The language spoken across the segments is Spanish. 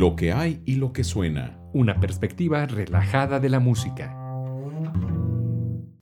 Lo que hay y lo que suena. Una perspectiva relajada de la música.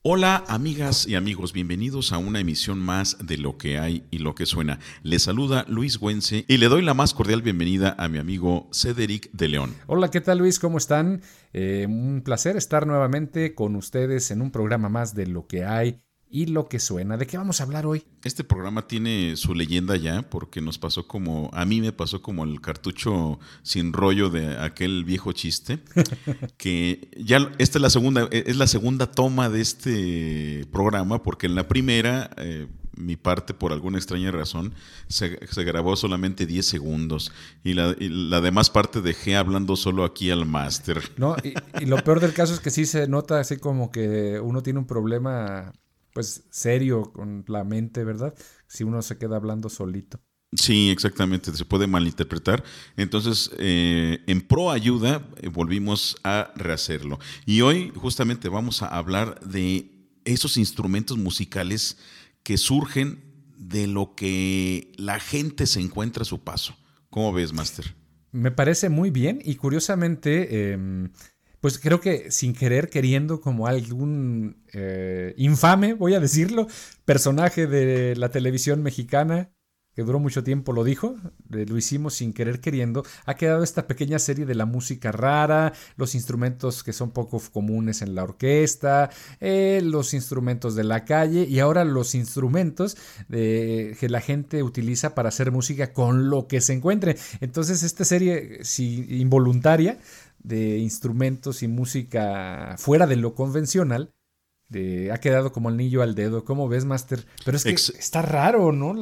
Hola amigas y amigos, bienvenidos a una emisión más de Lo que hay y lo que suena. Les saluda Luis Güense y le doy la más cordial bienvenida a mi amigo Cedric de León. Hola, ¿qué tal Luis? ¿Cómo están? Eh, un placer estar nuevamente con ustedes en un programa más de Lo que hay y lo que suena. ¿De qué vamos a hablar hoy? Este programa tiene su leyenda ya, porque nos pasó como, a mí me pasó como el cartucho sin rollo de aquel viejo chiste, que ya esta es la segunda, es la segunda toma de este programa, porque en la primera, eh, mi parte, por alguna extraña razón, se, grabó solamente 10 segundos y la, la, demás parte dejé hablando solo aquí al máster. No, y, y lo peor del caso es que sí se nota así como que uno tiene un problema pues serio con la mente, ¿verdad? Si uno se queda hablando solito. Sí, exactamente, se puede malinterpretar. Entonces, eh, en pro ayuda, eh, volvimos a rehacerlo. Y hoy justamente vamos a hablar de esos instrumentos musicales que surgen de lo que la gente se encuentra a su paso. ¿Cómo ves, Master? Me parece muy bien y curiosamente... Em, pues creo que sin querer, queriendo, como algún eh, infame, voy a decirlo, personaje de la televisión mexicana, que duró mucho tiempo, lo dijo, lo hicimos sin querer queriendo, ha quedado esta pequeña serie de la música rara, los instrumentos que son poco comunes en la orquesta, eh, los instrumentos de la calle y ahora los instrumentos que la gente utiliza para hacer música con lo que se encuentre. Entonces esta serie, si involuntaria, de instrumentos y música fuera de lo convencional, de, ha quedado como el anillo al dedo. ¿Cómo ves, Master? Pero es que está raro, ¿no?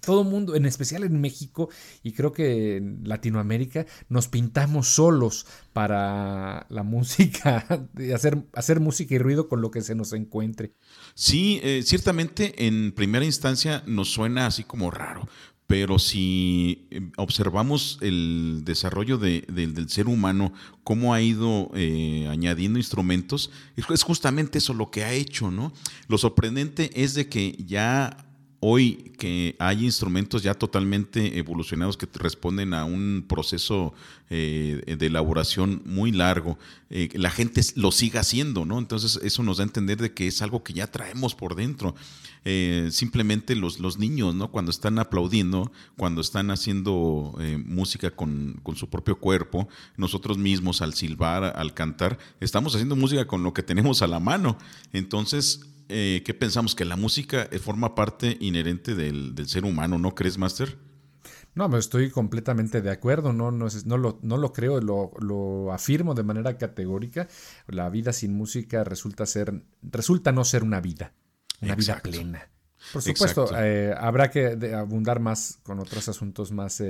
todo mundo, en especial en México y creo que en Latinoamérica, nos pintamos solos para la música, hacer, hacer música y ruido con lo que se nos encuentre. Sí, eh, ciertamente en primera instancia nos suena así como raro, pero si em, observamos el desarrollo del ser humano, cómo ha ido eh, añadiendo instrumentos, es justamente eso lo que ha hecho, ¿no? Lo sorprendente es de que ya hoy que hay instrumentos ya totalmente evolucionados que responden a un proceso eh, de elaboración muy largo, eh, la gente lo siga haciendo, ¿no? Entonces eso nos da a entender de que es algo que ya traemos por dentro. Eh, simplemente los, los niños, ¿no? Cuando están aplaudiendo, cuando están haciendo música con, con, su propio cuerpo, nosotros mismos al silbar, al cantar, estamos haciendo música con lo que tenemos a la mano. Entonces, eh, ¿qué pensamos? Que la música eh, forma parte inherente del, ser humano, ¿no crees, Master? No, me estoy completamente de acuerdo, no, no, no, lo, no lo creo, lo, lo, afirmo de manera categórica. La vida sin música resulta, ser, resulta no ser una vida, una vida plena. Por supuesto, eh, habrá que abundar más con otros asuntos más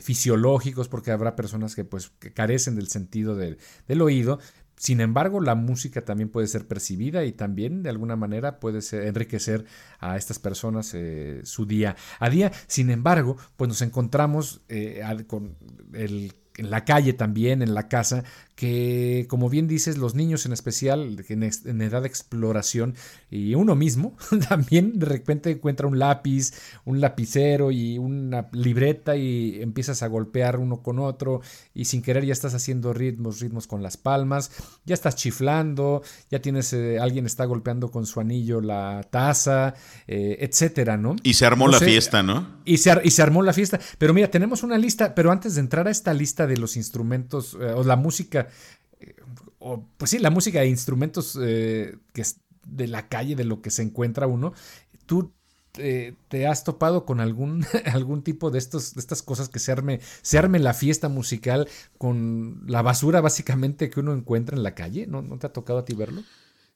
fisiológicos, porque habrá personas que pues carecen del sentido del, del oído, sin embargo, la música también puede ser percibida y también de alguna manera puede enriquecer a estas personas eh, su día a día. Sin embargo, pues nos encontramos eh, con el en la calle también, en la casa, que como bien dices, los niños en especial, en, edad de exploración, y uno mismo también de repente encuentra un lápiz, un lapicero y una libreta y empiezas a golpear uno con otro y sin querer ya estás haciendo ritmos, ritmos con las palmas, ya estás chiflando, ya tienes, eh, alguien está golpeando con su anillo la taza, eh, etcétera, ¿no? Y se armó la fiesta, ¿no? Y se, y se armó la fiesta. Pero mira, tenemos una lista, pero antes de entrar a esta lista, de los instrumentos eh, o la música, eh, o pues sí, la música e instrumentos eh, que es de la calle, de lo que se encuentra uno, tú te has topado con algún, algún tipo de, estos, de estas cosas que se arme, se arme la fiesta musical con la basura básicamente que uno encuentra en la calle? ¿No, ¿No te ha tocado a ti verlo?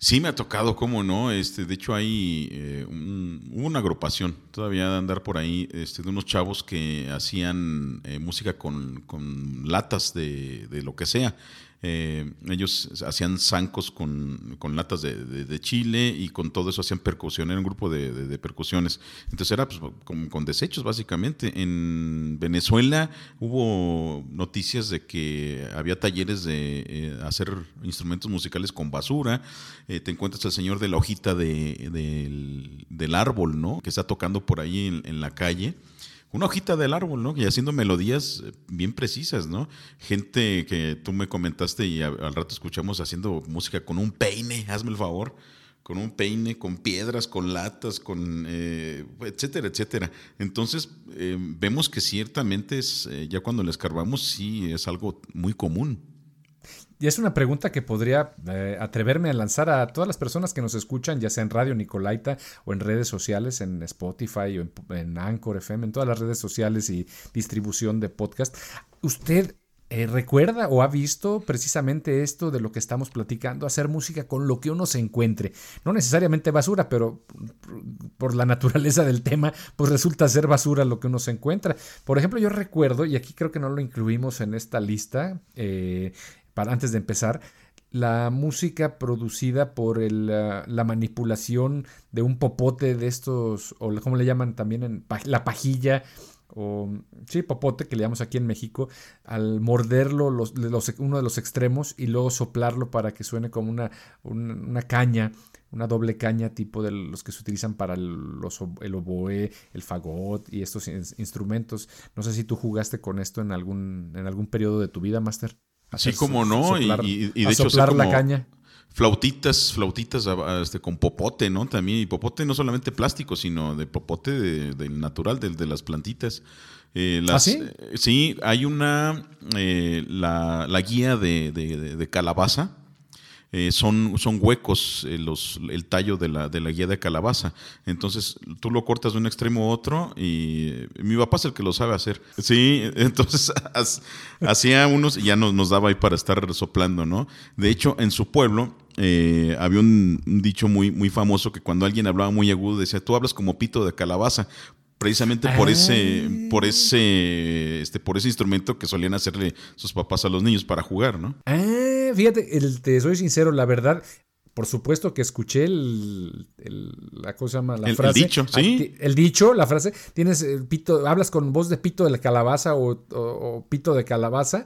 Sí, me ha tocado, cómo no. Este, de hecho, hay eh, una agrupación todavía de andar por ahí este, de unos chavos que hacían eh, música con, con latas de, de, lo que sea. Eh, ellos hacían zancos con, latas de, chile y con todo eso hacían percusión, era un grupo de, percusiones. Entonces era pues, con, desechos básicamente. En Venezuela hubo noticias de que había talleres de eh, hacer instrumentos musicales con basura. Eh, te encuentras el señor de la hojita del, árbol, ¿no? Que está tocando por ahí en la calle una hojita del árbol, ¿no? Y haciendo melodías eh, bien precisas, ¿no? Gente que tú me comentaste y al rato escuchamos haciendo música con un peine, hazme el favor con un peine, con piedras, con latas, con eh, etcétera, etcétera. Entonces eh, vemos que ciertamente es, ya cuando le escarbamos sí es algo muy común. Y es una pregunta que podría eh, atreverme a lanzar a todas las personas que nos escuchan, ya sea en Radio Nicolaita o en redes sociales, en Spotify o en, Anchor FM, en todas las redes sociales y distribución de podcast. ¿Usted eh, recuerda o ha visto precisamente esto de lo que estamos platicando, hacer música con lo que uno se encuentre. No necesariamente basura, pero por la naturaleza del tema, pues resulta ser basura lo que uno se encuentra. Por ejemplo, yo recuerdo, y aquí creo que no lo incluimos en esta lista, eh, antes de empezar, la música producida por la manipulación de un popote de estos, o como le llaman también en la pajilla, o sí, popote que le llamamos aquí en México, al morderlo los, uno de los extremos y luego soplarlo para que suene como una, una, caña, una doble caña tipo de los que se utilizan para el, los, el oboe, el fagot y estos instrumentos. No sé si tú jugaste con esto en algún, en algún periodo de tu vida, Master. Así como no, y, de hecho soplar la caña. Flautitas, flautitas este, con popote, ¿no? También, y popote no solamente plástico, sino de popote del natural, del de las plantitas. Eh, ¿Ah, sí? Eh, sí, hay una, eh, la, la, guía de, de calabaza, eh, son, son huecos eh, los, el tallo de la, de la guía de calabaza. Entonces tú lo cortas de un extremo a otro y mi papá es el que lo sabe hacer. Sí, entonces hacía unos y ya nos, nos daba ahí para estar soplando, ¿no? De hecho, en su pueblo eh, había un, dicho muy, muy famoso que cuando alguien hablaba muy agudo decía, tú hablas como pito de calabaza, precisamente por ese por ese este por ese instrumento que solían hacerle sus papás a los niños para jugar, ¿no? Fíjate, el, te soy sincero, la verdad, por supuesto que escuché el, la cosa la frase. El dicho, sí. El dicho, la frase. Tienes el pito, hablas con voz de pito de la calabaza o, pito de calabaza.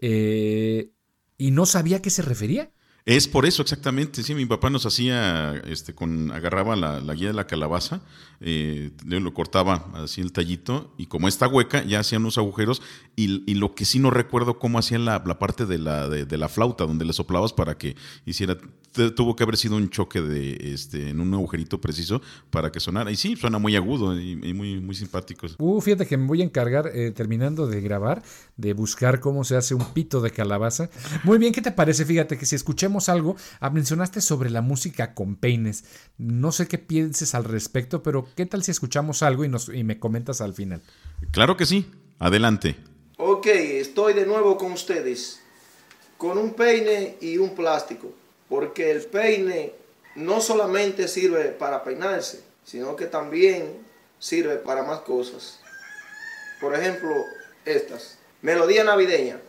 Eh, y no sabía a qué se refería. Es por eso exactamente, sí, mi papá nos hacía, este, con, agarraba la, guía de la calabaza, eh, lo cortaba así el tallito y como está hueca ya hacía unos agujeros y, lo que sí no recuerdo cómo hacían la, parte de la, de, la flauta donde le soplabas para que hiciera, tuvo que haber sido un choque de, este, en un agujerito preciso para que sonara y sí, suena muy agudo y, muy, muy simpático. Uh, fíjate que me voy a encargar, eh, terminando de grabar, de buscar cómo se hace un pito de calabaza. Muy bien, ¿qué te parece? Fíjate que si escuchemos algo, ah, mencionaste sobre la música con peines. No sé qué pienses al respecto, pero ¿qué tal si escuchamos algo y, nos, y me comentas al final? Claro que sí, adelante. Ok, estoy de nuevo con ustedes, con un peine y un plástico, porque el peine no solamente sirve para peinarse, sino que también sirve para más cosas. Por ejemplo, estas. Melodía navideña.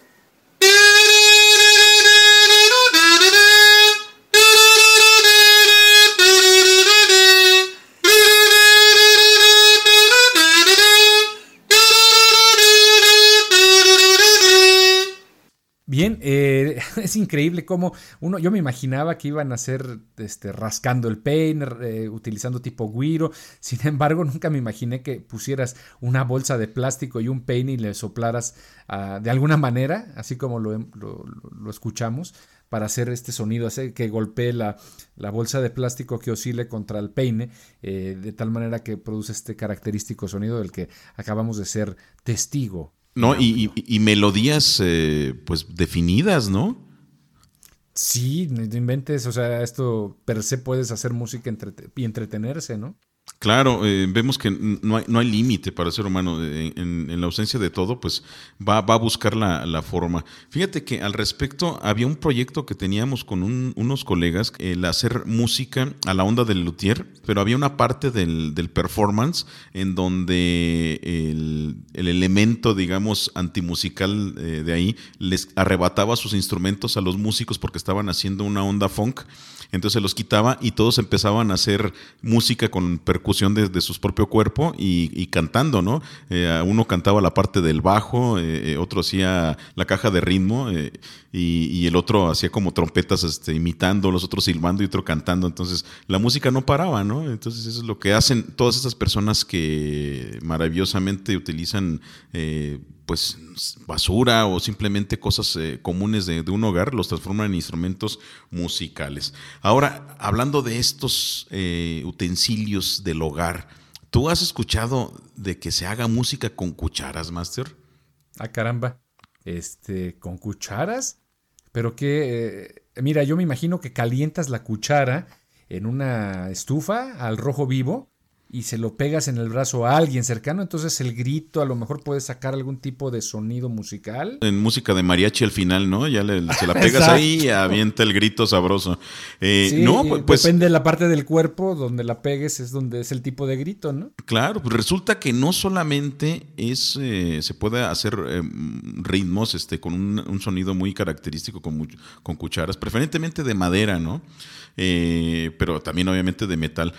Bien, eh, es increíble cómo uno, yo me imaginaba que iban a hacer este, rascando el peine, eh, utilizando tipo guiro, sin embargo nunca me imaginé que pusieras una bolsa de plástico y un peine y le soplaras ah, de alguna manera, así como lo, escuchamos, para hacer este sonido, hacer que golpee la, la, bolsa de plástico que oscile contra el peine, eh, de tal manera que produce este característico sonido del que acabamos de ser testigo. No, y, y, melodías eh, pues definidas, ¿no? Sí, no inventes, o sea, esto per se puedes hacer música y entretenerse, ¿no? Claro, eh, vemos que no hay, no hay límite para el ser humano. Eh, en, la ausencia de todo, pues va, va a buscar la, forma. Fíjate que al respecto había un proyecto que teníamos con unos colegas, el hacer música a la onda del luthier, pero había una parte del, performance en donde el, elemento, digamos, antimusical eh, de ahí les arrebataba sus instrumentos a los músicos porque estaban haciendo una onda funk. Entonces los quitaba y todos empezaban a hacer música con percusión de, su propio cuerpo y, cantando, ¿no? Eh, uno cantaba la parte del bajo, eh, otro hacía la caja de ritmo y, el otro hacía como trompetas este, imitando, los otros silbando y otro cantando. Entonces la música no paraba, ¿no? Entonces eso es lo que hacen todas esas personas que maravillosamente utilizan pues basura o simplemente cosas eh, comunes de, un hogar, los transforman en instrumentos musicales. Ahora, hablando de estos eh, utensilios del hogar, ¿tú has escuchado de que se haga música con cucharas, Master? Ah, caramba. Este, con cucharas. Pero que, eh, mira, yo me imagino que calientas la cuchara en una estufa al rojo vivo y se lo pegas en el brazo a alguien cercano, entonces el grito a lo mejor puede sacar algún tipo de sonido musical. En música de mariachi al final, ¿no? Ya se la pegas ahí y avienta el grito sabroso. Eh, no, pues, pues, depende de la parte del cuerpo donde la pegues es donde es el tipo de grito, ¿no? Claro, pues resulta que no solamente es eh, se puede hacer eh, ritmos este con un, sonido muy característico con, con cucharas, preferentemente de madera, ¿no? pero también obviamente de metal.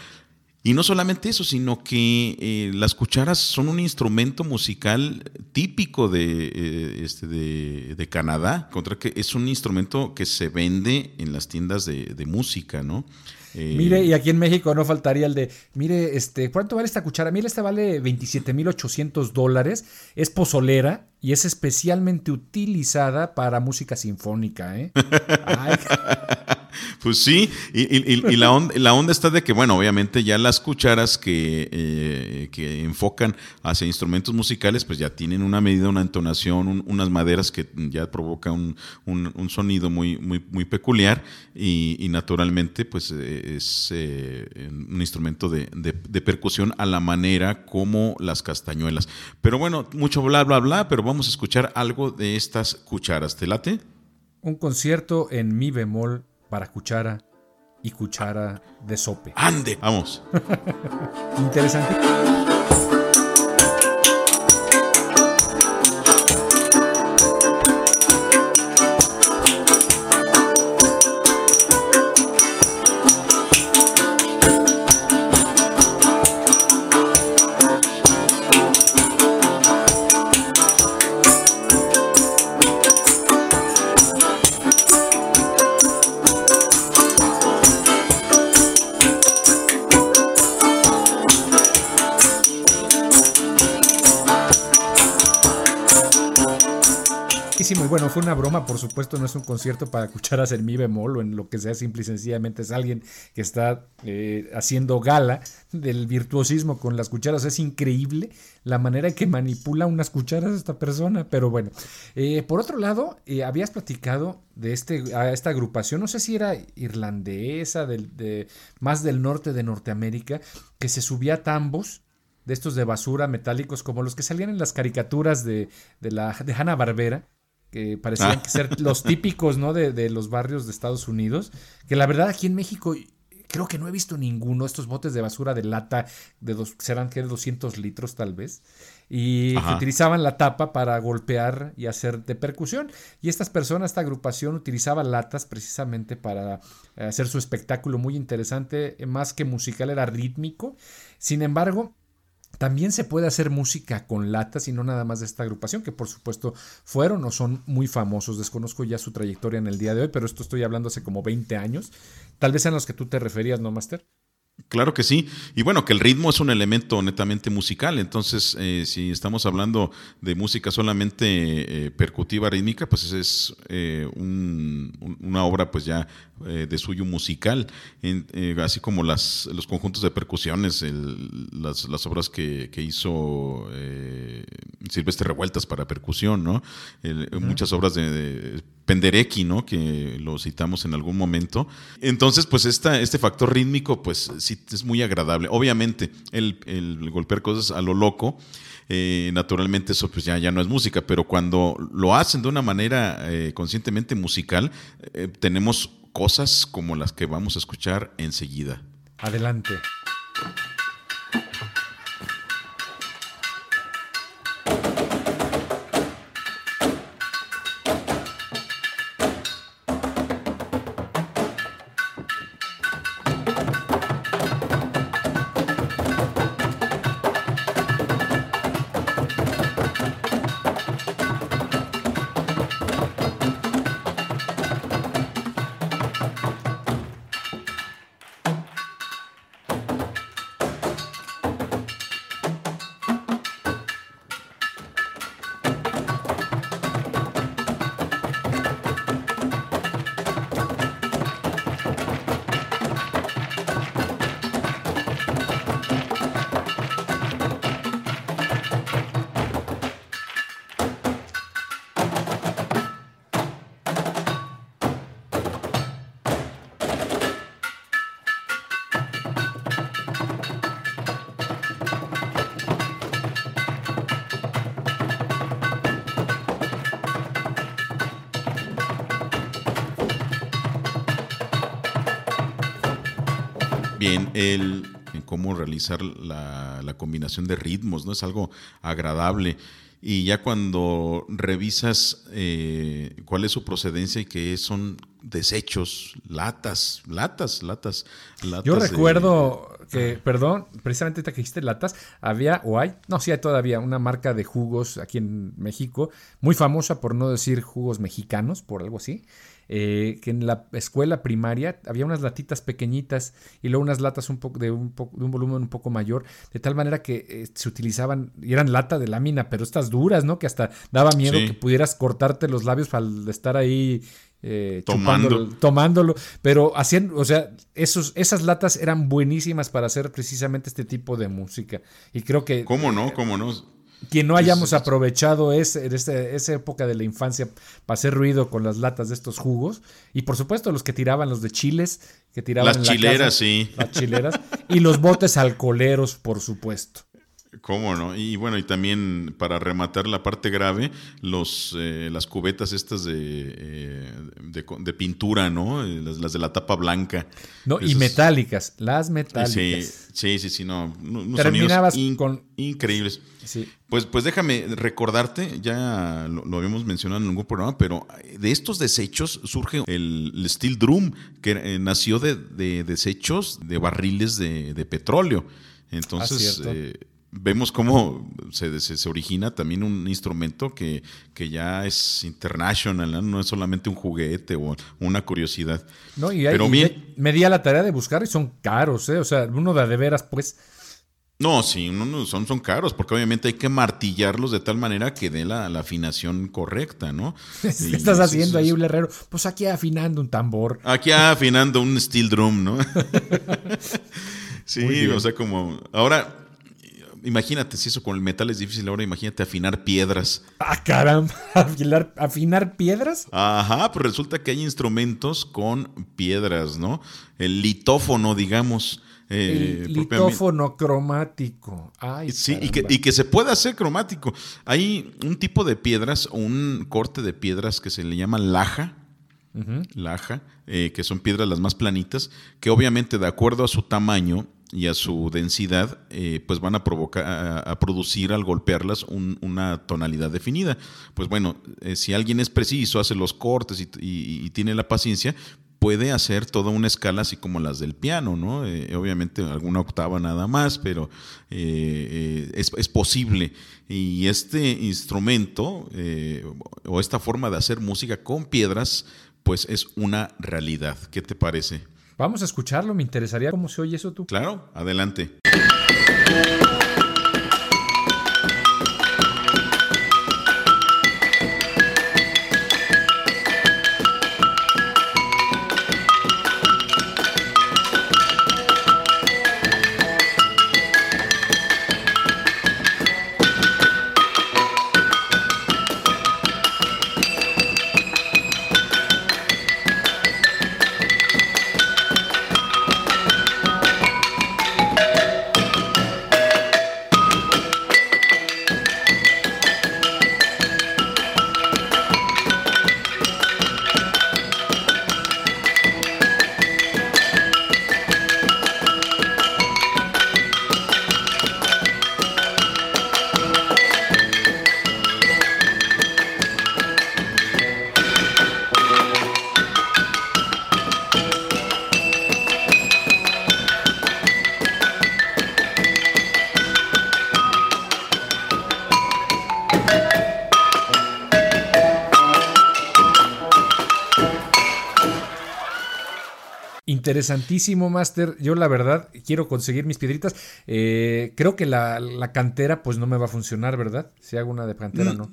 Y no solamente eso, sino que eh, las cucharas son un instrumento musical típico de, eh, este, de, Canadá, contra que es un instrumento que se vende en las tiendas de, música, ¿no? Eh, mire, y aquí en México no faltaría el de, mire, este, ¿cuánto vale esta cuchara? Mire, esta vale 27.800 dólares, es pozolera y es especialmente utilizada para música sinfónica, ¿eh? Ay, pues sí, y, la, onda, está de que, bueno, obviamente ya las cucharas que, eh, que enfocan hacia instrumentos musicales, pues ya tienen una medida, una entonación, unas maderas que ya provoca un, un, sonido muy, muy, muy peculiar y, naturalmente pues eh, es eh, un instrumento de, de percusión a la manera como las castañuelas. Pero bueno, mucho bla, bla, bla, pero vamos a escuchar algo de estas cucharas. ¿Te late? Un concierto en mi bemol para cuchara y cuchara de sope. ¡Ande! Vamos. Interesante. Broma, por supuesto, no es un concierto para cucharas en mi bemol o en lo que sea, simple y sencillamente es alguien que está eh, haciendo gala del virtuosismo con las cucharas. Es increíble la manera en que manipula unas cucharas esta persona, pero bueno. Eh, por otro lado, eh, habías platicado de este, a esta agrupación, no sé si era irlandesa, de, más del norte de Norteamérica, que se subía a tambos de estos de basura metálicos como los que salían en las caricaturas de, de la de Hanna Barbera que parecían ah. ser los típicos, ¿no? De, los barrios de Estados Unidos, que la verdad aquí en México creo que no he visto ninguno, estos botes de basura de lata, de dos, serán que 200 litros tal vez, y que utilizaban la tapa para golpear y hacer de percusión. Y estas personas, esta agrupación, utilizaba latas precisamente para hacer su espectáculo muy interesante, más que musical, era rítmico. Sin embargo, también se puede hacer música con latas y no nada más de esta agrupación, que por supuesto fueron o son muy famosos. Desconozco ya su trayectoria en el día de hoy, pero esto estoy hablando hace como 20 años. Tal vez sean los que tú te referías, ¿no, Master? Claro que sí. Y bueno, que el ritmo es un elemento netamente musical. Entonces, eh, si estamos hablando de música solamente eh, percutiva, rítmica, pues es eh, una obra pues ya de suyo musical. así como las, los conjuntos de percusiones, las, obras que, hizo Silvestre Revueltas para percusión, ¿no? Muchas obras de Penderecki, ¿no? Que lo citamos en algún momento. Entonces, pues esta, este factor rítmico, pues es muy agradable. Obviamente, el, golpear cosas a lo loco, eh, naturalmente eso pues ya, ya no es música, pero cuando lo hacen de una manera eh, conscientemente musical, eh, tenemos cosas como las que vamos a escuchar enseguida. Adelante. Bien, el, en cómo realizar la, la combinación de ritmos, ¿no? Es algo agradable. Y ya cuando revisas eh, cuál es su procedencia y que son desechos, latas, latas, latas, latas. Yo recuerdo que, perdón, precisamente que dijiste latas, había o hay, no, sí hay todavía una marca de jugos aquí en México, muy famosa por no decir jugos mexicanos, por algo así, eh, que en la escuela primaria había unas latitas pequeñitas y luego unas latas un poco de un, de un volumen un poco mayor, de tal manera que eh, se utilizaban, y eran lata de lámina, pero estas duras, ¿no? Que hasta daba miedo que pudieras cortarte los labios al estar ahí eh, tomándolo, pero hacían, o sea, esos, esas latas eran buenísimas para hacer precisamente este tipo de música. Y creo que... ¿Cómo no? ¿Cómo no? Quien no hayamos aprovechado ese, esa época de la infancia para hacer ruido con las latas de estos jugos. Y por supuesto los que tiraban los de chiles, que tiraban... Las chileras, sí. Las chileras. Y los botes alcoholeros, por supuesto. ¿Cómo no? Y bueno, y también para rematar la parte grave, los, eh, las cubetas estas de, eh, de, pintura, ¿no? Eh, las, de la tapa blanca. No, y metálicas, las metálicas. Sí, sí, sí, no. Terminabas con... Increíbles. Pues, pues déjame recordarte, ya lo, habíamos mencionado en algún programa, pero de estos desechos surge el, Steel Drum, que nació de, desechos de barriles de, petróleo. Entonces, ah, vemos cómo se, se, origina también un instrumento que, que ya es international, ¿no? es solamente un juguete o una curiosidad. No, y, Pero me di a la tarea de buscar y son caros, ¿eh? O sea, uno de, de veras, pues. No, sí, uno, son, son caros, porque obviamente hay que martillarlos de tal manera que dé la, afinación correcta, ¿no? ¿Qué estás haciendo ahí, un herrero? Pues aquí afinando un tambor. Aquí afinando un steel drum, ¿no? sí, o sea, como. Ahora, imagínate si eso con el metal es difícil, ahora imagínate afinar piedras. Ah, caramba, ¿Afinar, afinar piedras. Ajá, pues resulta que hay instrumentos con piedras, ¿no? El litófono, digamos. Eh, el litófono cromático. Ay, sí, y que, y que, se puede hacer cromático. Hay un tipo de piedras o un corte de piedras que se le llama laja. Laja, eh, que son piedras las más planitas, que obviamente de acuerdo a su tamaño y a su densidad, eh, pues van a provocar, a, producir al golpearlas una tonalidad definida. Pues bueno, eh, si alguien es preciso, hace los cortes y, tiene la paciencia, puede hacer toda una escala así como las del piano, ¿no? Eh, obviamente alguna octava nada más, pero es, es, posible. Y este instrumento o esta forma de hacer música con piedras, pues es una realidad. ¿Qué te parece? Vamos a escucharlo, me interesaría cómo se oye eso tú. Claro, adelante. Interesantísimo, Master. Yo la verdad quiero conseguir mis piedritas. Eh, creo que la, cantera pues no me va a funcionar, ¿verdad? Si hago una de cantera, mm, ¿no?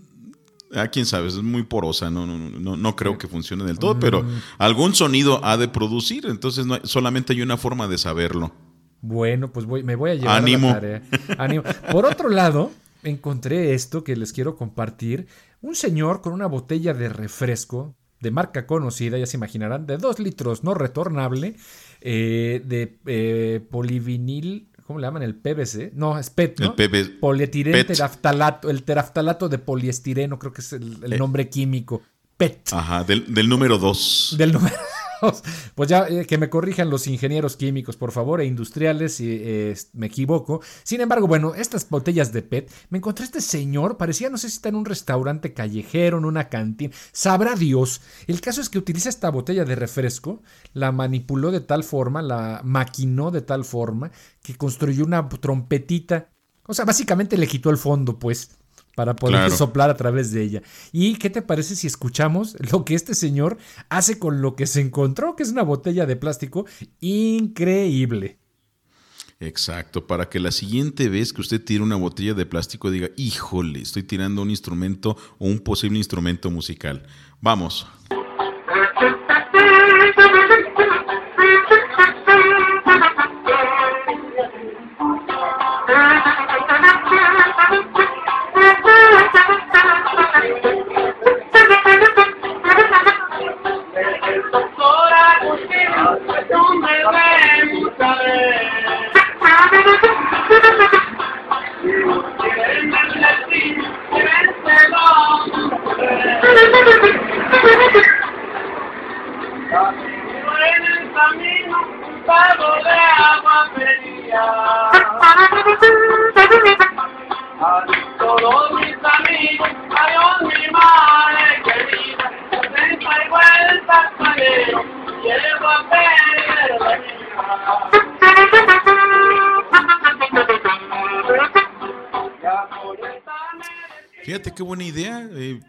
Ah, quién sabe, es muy porosa, no, no, no, no creo que funcione del todo, pero mm. algún sonido ha de producir, entonces no solamente hay una forma de saberlo. Bueno, pues voy, me voy a llevar Ánimo. la tarea. Ánimo. Por otro lado, encontré esto que les quiero compartir. Un señor con una botella de refresco de marca conocida, ya se imaginarán, de 2 litros no retornable, eh, de eh, polivinil, ¿cómo le llaman? El PVC. No, es PET, ¿no? El Polietileno teraftalato, el teraftalato de poliestireno, creo que es el, eh. nombre químico. PET. Ajá, del, número 2. Del número pues ya eh, que me corrijan los ingenieros químicos, por favor, e industriales, si me equivoco. Sin embargo, bueno, estas botellas de PET, me encontré este señor, parecía, no sé si está en un restaurante callejero, en una cantina, sabrá Dios. El caso es que utiliza esta botella de refresco, la manipuló de tal forma, la maquinó de tal forma, que construyó una trompetita. O sea, básicamente le quitó el fondo, pues para poder soplar a través de ella. ¿Y qué te parece si escuchamos lo que este señor hace con lo que se encontró, que es una botella de plástico increíble? Exacto, para que la siguiente vez que usted tire una botella de plástico diga, híjole, estoy tirando un instrumento o un posible instrumento musical. Vamos. doctora Agustín. Fíjate qué buena idea. Eh,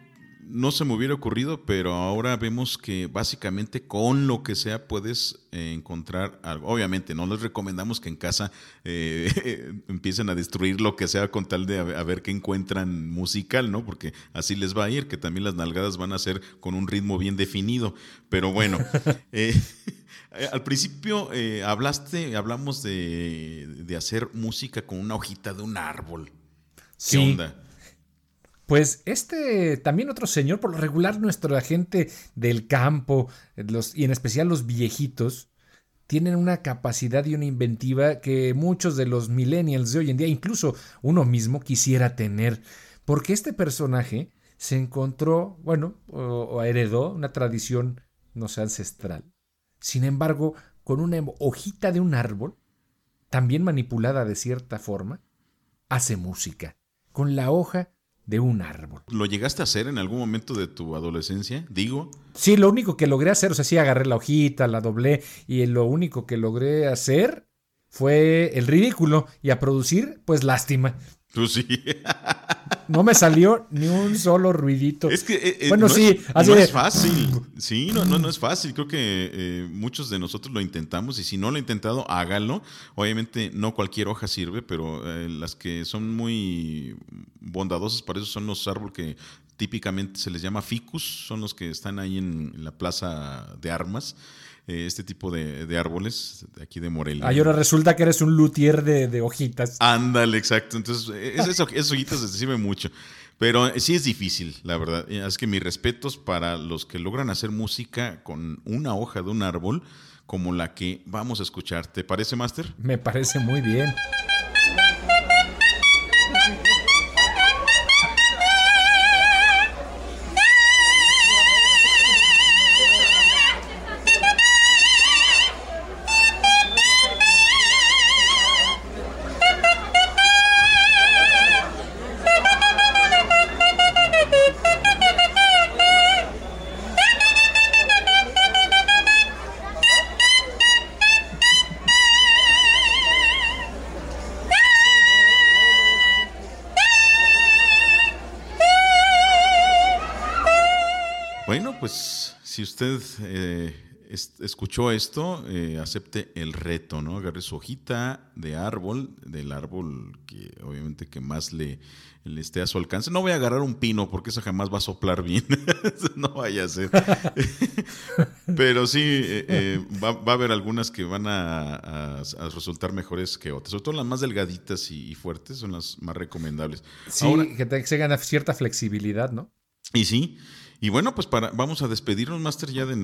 no se me hubiera ocurrido, pero ahora vemos que básicamente con lo que sea puedes eh, encontrar algo. Obviamente, no les recomendamos que en casa eh, empiecen a destruir lo que sea con tal de a, ver qué encuentran musical, ¿no? Porque así les va a ir, que también las nalgadas van a ser con un ritmo bien definido. Pero bueno, al principio hablaste, hablamos de, de, hacer música con una hojita de un árbol. ¿Qué onda? Pues este, también otro señor, por lo regular nuestra gente del campo, los, y en especial los viejitos, tienen una capacidad y una inventiva que muchos de los millennials de hoy en día, incluso uno mismo, quisiera tener. Porque este personaje se encontró, bueno, o, heredó una tradición, no sé, ancestral. Sin embargo, con una hojita de un árbol, también manipulada de cierta forma, hace música. Con la hoja de un árbol. ¿Lo llegaste a hacer en algún momento de tu adolescencia? Digo. Sí, lo único que logré hacer, o sea, sí agarré la hojita, la doblé y lo único que logré hacer fue el ridículo y a producir, pues lástima. Tú sí. No me salió ni un solo ruidito. Es que eh, eh, bueno, sí, es, no es fácil. Sí, no, no, no es fácil. Creo que eh, muchos de nosotros lo intentamos y si no lo he intentado, hágalo. Obviamente no cualquier hoja sirve, pero las que son muy bondadosas para eso son los árboles que típicamente se les llama ficus, son los que están ahí en la plaza de armas. Eh, este tipo de, árboles de aquí de Morelia. Ah, y ahora resulta que eres un luthier de, hojitas. Ándale, exacto. Entonces, eh, esas hojitas te sirven mucho. Pero eh, sí es difícil, la verdad. Es que mis respetos para los que logran hacer música con una hoja de un árbol como la que vamos a escuchar. ¿Te parece, Master? Me parece muy bien. Usted eh, escuchó esto, eh, acepte el reto, ¿no? Agarre su hojita de árbol, del árbol que obviamente que más le, le esté a su alcance. No voy a agarrar un pino porque eso jamás va a soplar bien. no vaya a ser. Pero sí, eh, va, a haber algunas que van a, resultar mejores que otras. Sobre todo las más delgaditas y, fuertes son las más recomendables. Sí, que te, gana cierta flexibilidad, ¿no? Y sí. Y bueno, pues para, vamos a despedirnos, Master, ya de,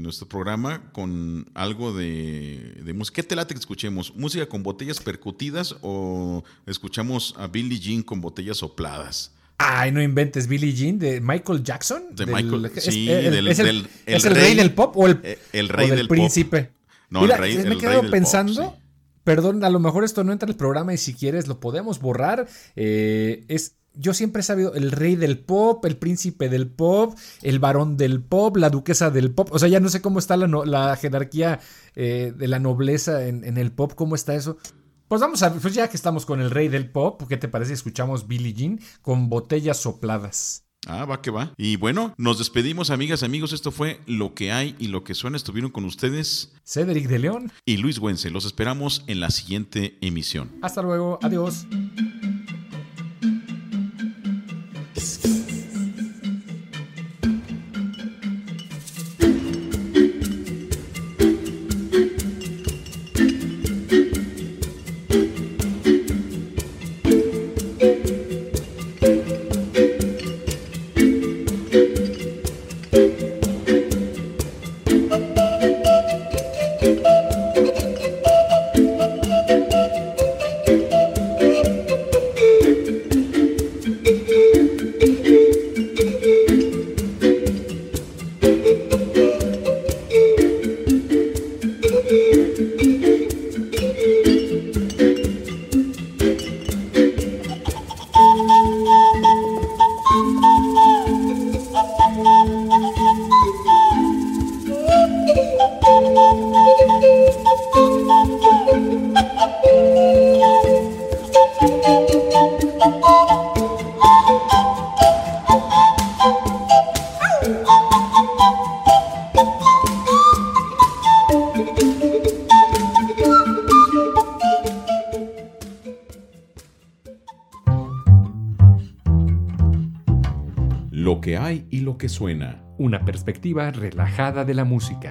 nuestro programa con algo de, música. ¿Qué te late que escuchemos? ¿Música con botellas percutidas o escuchamos a Billie Jean con botellas sopladas? Ay, no inventes Billie Jean de Michael Jackson. De Del- Michael, es- sí, es el- del, es el, del- es el rey, del pop o el, eh, el o rey del, pop. príncipe. No, Mira, el rey, me he quedado pop, pensando. sí. Perdón, a lo mejor esto no entra en el programa y si quieres lo podemos borrar. Eh, es, yo siempre he sabido el rey del pop, el príncipe del pop, el varón del pop, la duquesa del pop. O sea, ya no sé cómo está la, no- la jerarquía eh, de la nobleza en, en el pop, cómo está eso. Pues vamos a, pues ya que estamos con el rey del pop, ¿qué te parece? Escuchamos Billie Jean con botellas sopladas. Ah, va que va. Y bueno, nos despedimos, amigas, amigos. Esto fue Lo que hay y lo que suena. Estuvieron con ustedes Cedric de León. y Luis Güense. Los esperamos en la siguiente emisión. Hasta luego, adiós. Perspectiva relajada de la música.